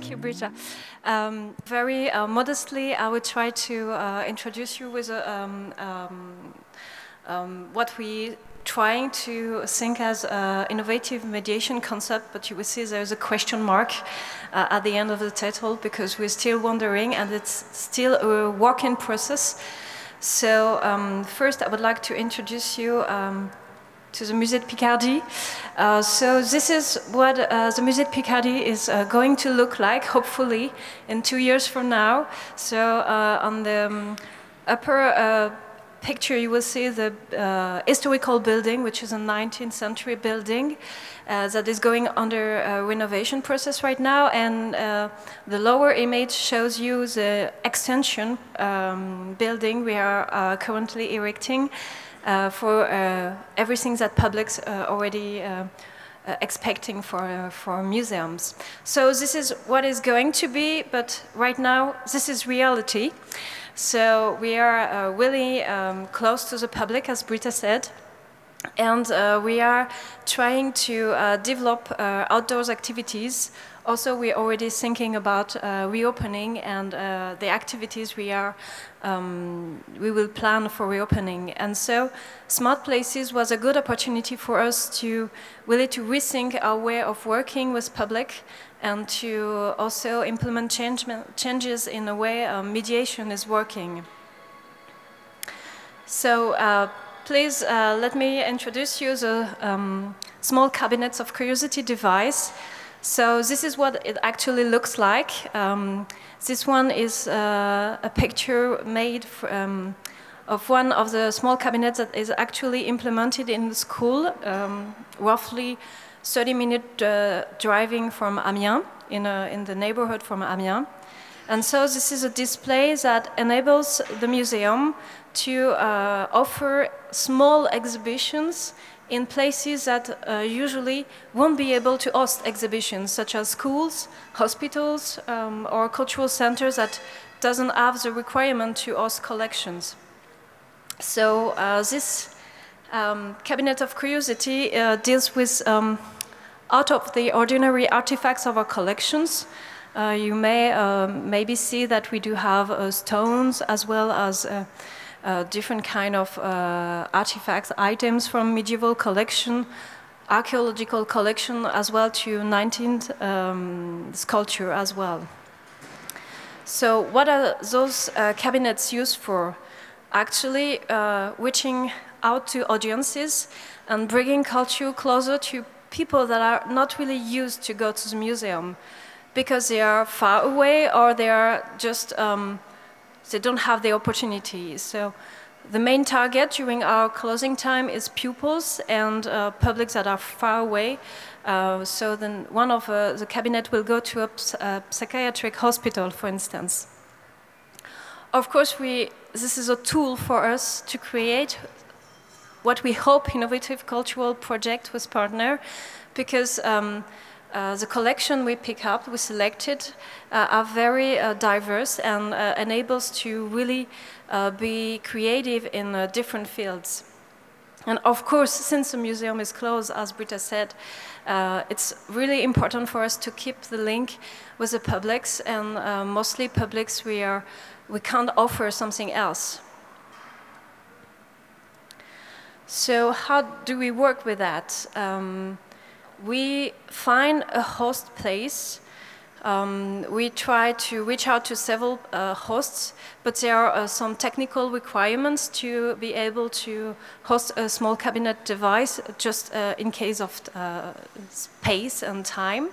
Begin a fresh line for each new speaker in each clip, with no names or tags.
Thank you, Britta. Um, very uh, modestly, I would try to uh, introduce you with a, um, um, um what we trying to think as an innovative mediation concept, but you will see there's a question mark uh, at the end of the title because we're still wondering and it's still a work in process. So um, first I would like to introduce you um, to the Musée de Picardie. Uh, so this is what uh, the Musée de Picardie is uh, going to look like, hopefully, in two years from now. So uh, on the um, upper uh, picture you will see the uh, historical building, which is a 19th century building that is going under a renovation process right now. And the lower image shows you the extension um, building we are currently erecting. Uh, for uh, everything that publics uh, already expecting for, for museums. So this is what is going to be, but right now this is reality. So we are really um, close to the public, as Britta said. And we are trying to develop outdoors activities. Also, we're already thinking about reopening and the activities we are um, we will plan for reopening. And so Smart Places was a good opportunity for us to really to rethink our way of working with public and to also implement change, changes in a way um, mediation is working. So uh, please uh, let me introduce you the um, small cabinets of curiosity device. So this is what it actually looks like. Um, this one is uh, a picture made from, of one of the small cabinets that is actually implemented in the school, um, roughly 30 minute uh, driving from Amiens, in, a, in the neighborhood from Amiens. And so this is a display that enables the museum to uh, offer small exhibitions in places that uh, usually won't be able to host exhibitions, such as schools, hospitals, um, or cultural centers that doesn't have the requirement to host collections. So uh, this um, Cabinet of Curiosity uh, deals with um, out of the ordinary artifacts of our collections. Uh, you may uh, maybe see that we do have uh, stones as well as uh, different kind of uh, artifacts, items from medieval collection, archaeological collection, as well to 19th um, sculpture as well. So what are those uh, cabinets used for? Actually, uh, reaching out to audiences and bringing culture closer to people that are not really used to go to the museum because they are far away or they are just um, they don't have the opportunity. So the main target during our closing time is pupils and uh, publics that are far away. Uh, so then one of uh, the cabinet will go to a, a, psychiatric hospital, for instance. Of course, we, this is a tool for us to create what we hope innovative cultural project with partner, because um, uh, the collection we pick up, we selected, uh, are very uh, diverse and uh, enables to really uh, be creative in different fields. And of course, since the museum is closed, as Britta said, it's really important for us to keep the link with the publics, and mostly publics we are we can't offer something else. So how do we work with that? Um, we find a host place. Um, we try to reach out to several uh, hosts, but there are uh, some technical requirements to be able to host a small cabinet device just uh, in case of uh, space and time.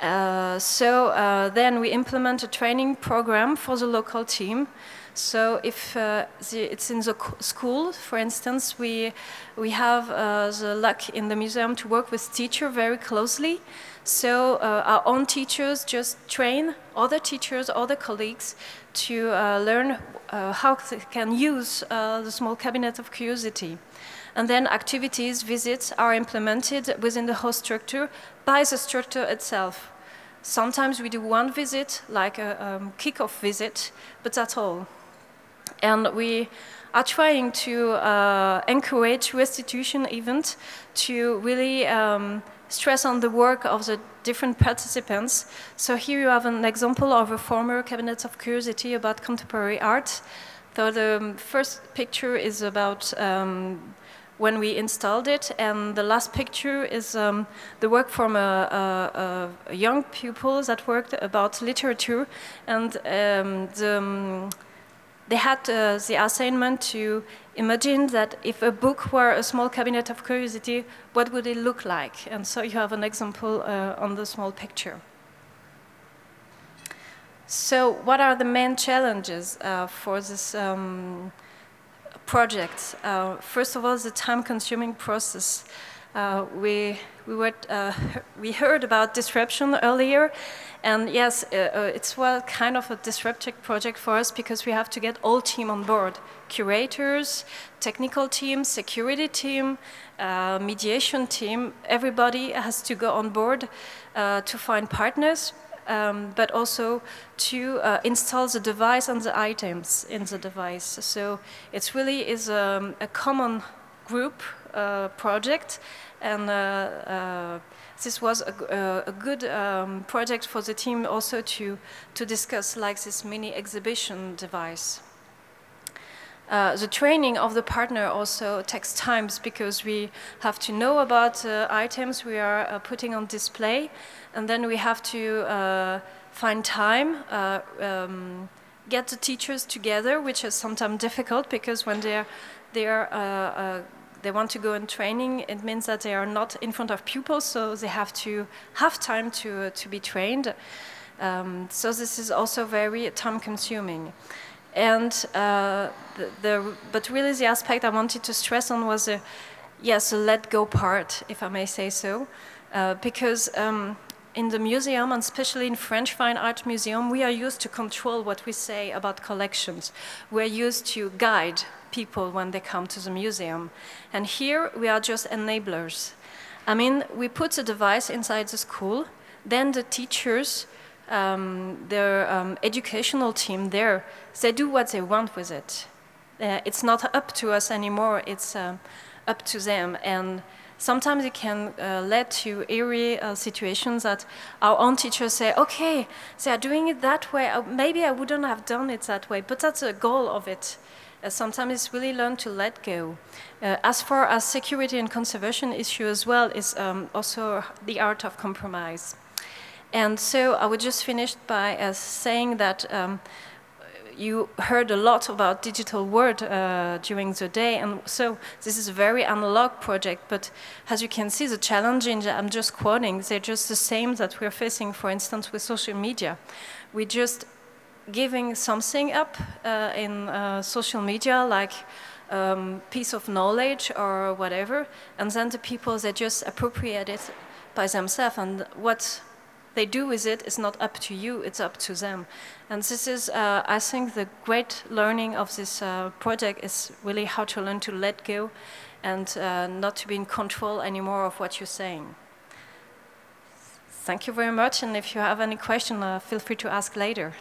Uh, so uh, then we implement a training program for the local team so if uh, the, it's in the school, for instance, we, we have uh, the luck in the museum to work with teacher very closely. So uh, our own teachers just train other teachers, other colleagues to learn how they can use the small cabinet of curiosity. And then activities, visits are implemented within the host structure by the structure itself. Sometimes we do one visit, like a um, kick-off visit, but that's all. And we are trying to uh, encourage restitution events to really um, stress on the work of the different participants. So here you have an example of a former cabinet of curiosity about contemporary art. So the first picture is about um, when we installed it, and the last picture is um, the work from a, a, a, young pupil that worked about literature, and um, the, um, they had uh, the assignment to imagine that if a book were a small cabinet of curiosity, what would it look like? And so you have an example uh, on the small picture. So what are the main challenges uh, for this um, project? Uh, first of all, the time-consuming process. Uh, we, we, were, uh, we heard about disruption earlier, and yes, uh, uh, it's well kind of a disruptive project for us because we have to get all team on board. Curators, technical team, security team, uh, mediation team, everybody has to go on board uh, to find partners, um, but also to uh, install the device and the items in the device. So it really is um, a common group project and uh, uh, this was a, a good um, project for the team also to, to discuss like this mini exhibition device. Uh, the training of the partner also takes time because we have to know about uh, items we are uh, putting on display and then we have to uh, find time, um, get the teachers together, which is sometimes difficult because when they're, they're they want to go in training, it means that they are not in front of pupils, so they have to have time to, uh, to be trained. Um, so this is also very time consuming. And uh, the, the, but really the aspect I wanted to stress on was a, yes, a let go part, if I may say so, uh, because um, in the museum, and especially in French Fine Art Museum, we are used to control what we say about collections. We're used to guide people when they come to the museum. And here we are just enablers. I mean, we put a device inside the school, then the teachers, um, their um, educational team there, they do what they want with it. Uh, it's not up to us anymore, it's uh, up to them. And sometimes it can uh, lead to eerie uh, situations that our own teachers say, okay, they are doing it that way, uh, maybe I wouldn't have done it that way, but that's the goal of it. Uh, sometimes it's really learn to let go. Uh, as far as security and conservation issue as well is um, also the art of compromise. And so I would just finish by uh, saying that um, you heard a lot about digital world uh, during the day, and so this is a very analog project, but as you can see, the challenges I'm just quoting, they're just the same that we're facing, for instance, with social media. We just giving something up uh, in uh, social media, like um, piece of knowledge or whatever, and then the people they just appropriate it by themselves, and what they do with it is not up to you; it's up to them. And this is, uh, I think, the great learning of this uh, project is really how to learn to let go, and uh, not to be in control anymore of what you're saying. Thank you very much, and if you have any question, uh, feel free to ask later.